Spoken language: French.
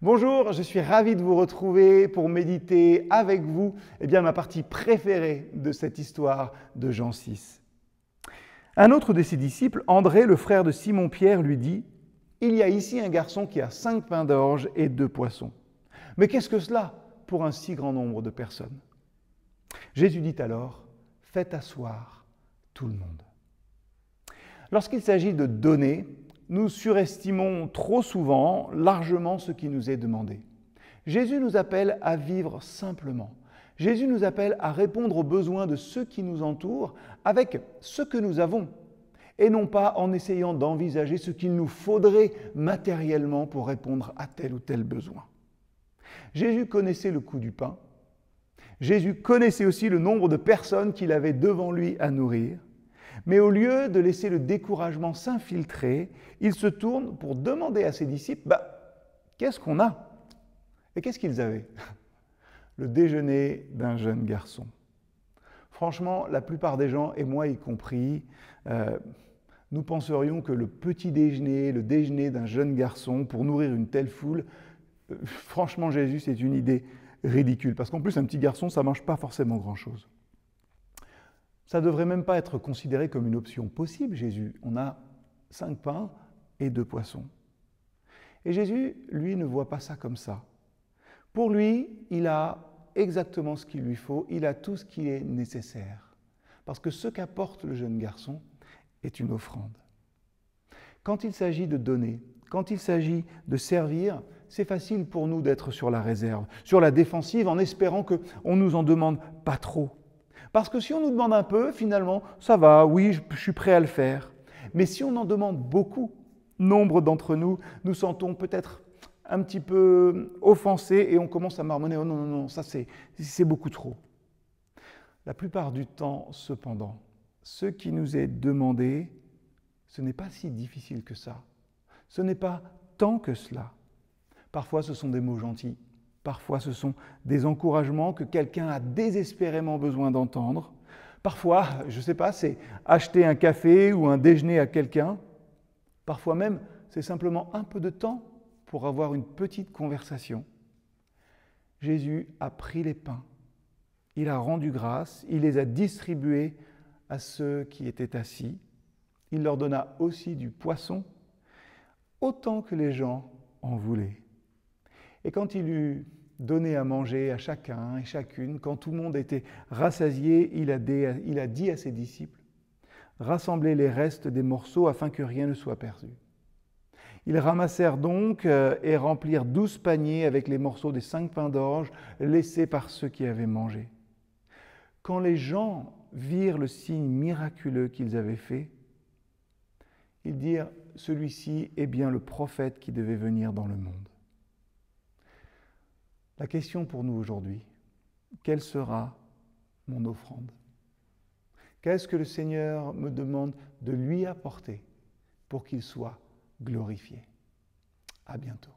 Bonjour, je suis ravi de vous retrouver pour méditer avec vous eh bien, ma partie préférée de cette histoire de Jean 6. Un autre de ses disciples, André, le frère de Simon-Pierre, lui dit Il y a ici un garçon qui a cinq pains d'orge et deux poissons. Mais qu'est-ce que cela pour un si grand nombre de personnes? Jésus dit alors Faites asseoir tout le monde. Lorsqu'il s'agit de donner, nous surestimons trop souvent largement ce qui nous est demandé. Jésus nous appelle à vivre simplement. Jésus nous appelle à répondre aux besoins de ceux qui nous entourent avec ce que nous avons et non pas en essayant d'envisager ce qu'il nous faudrait matériellement pour répondre à tel ou tel besoin. Jésus connaissait le coût du pain. Jésus connaissait aussi le nombre de personnes qu'il avait devant lui à nourrir. Mais au lieu de laisser le découragement s'infiltrer, il se tourne pour demander à ses disciples, bah, qu'est-ce qu'on a? Et qu'est-ce qu'ils avaient? Le déjeuner d'un jeune garçon. Franchement, la plupart des gens, et moi y compris, euh, nous penserions que le petit déjeuner, le déjeuner d'un jeune garçon pour nourrir une telle foule, euh, franchement Jésus, c'est une idée ridicule. Parce qu'en plus, un petit garçon, ça ne mange pas forcément grand-chose. Ça ne devrait même pas être considéré comme une option possible, Jésus. On a cinq pains et deux poissons. Et Jésus, lui, ne voit pas ça comme ça. Pour lui, il a exactement ce qu'il lui faut, il a tout ce qui est nécessaire. Parce que ce qu'apporte le jeune garçon est une offrande. Quand il s'agit de donner, quand il s'agit de servir, c'est facile pour nous d'être sur la réserve, sur la défensive, en espérant qu'on ne nous en demande pas trop. Parce que si on nous demande un peu, finalement, ça va, oui, je, suis prêt à le faire. Mais si on en demande beaucoup, nombre d'entre nous nous sentons peut-être un petit peu offensés et on commence à marmonner, oh non, non, non, ça c'est beaucoup trop. La plupart du temps, cependant, ce qui nous est demandé, ce n'est pas si difficile que ça. Ce n'est pas tant que cela. Parfois, ce sont des mots gentils. Parfois, ce sont des encouragements que quelqu'un a désespérément besoin d'entendre. Parfois, je ne sais pas, c'est acheter un café ou un déjeuner à quelqu'un. Parfois même, c'est simplement un peu de temps pour avoir une petite conversation. Jésus a pris les pains, il a rendu grâce, il les a distribués à ceux qui étaient assis. Il leur donna aussi du poisson, autant que les gens en voulaient. Et quand il eut donné à manger à chacun et chacune. Quand tout le monde était rassasié, il a, dit à ses disciples, rassemblez les restes des morceaux afin que rien ne soit perdu. Ils ramassèrent donc euh, et remplirent douze paniers avec les morceaux des cinq pains d'orge laissés par ceux qui avaient mangé. Quand les gens virent le signe miraculeux qu'ils avaient fait, ils dirent, celui-ci est bien le prophète qui devait venir dans le monde. La question pour nous aujourd'hui, quelle sera mon offrande? Qu'est-ce que le Seigneur me demande de lui apporter pour qu'il soit glorifié? À bientôt.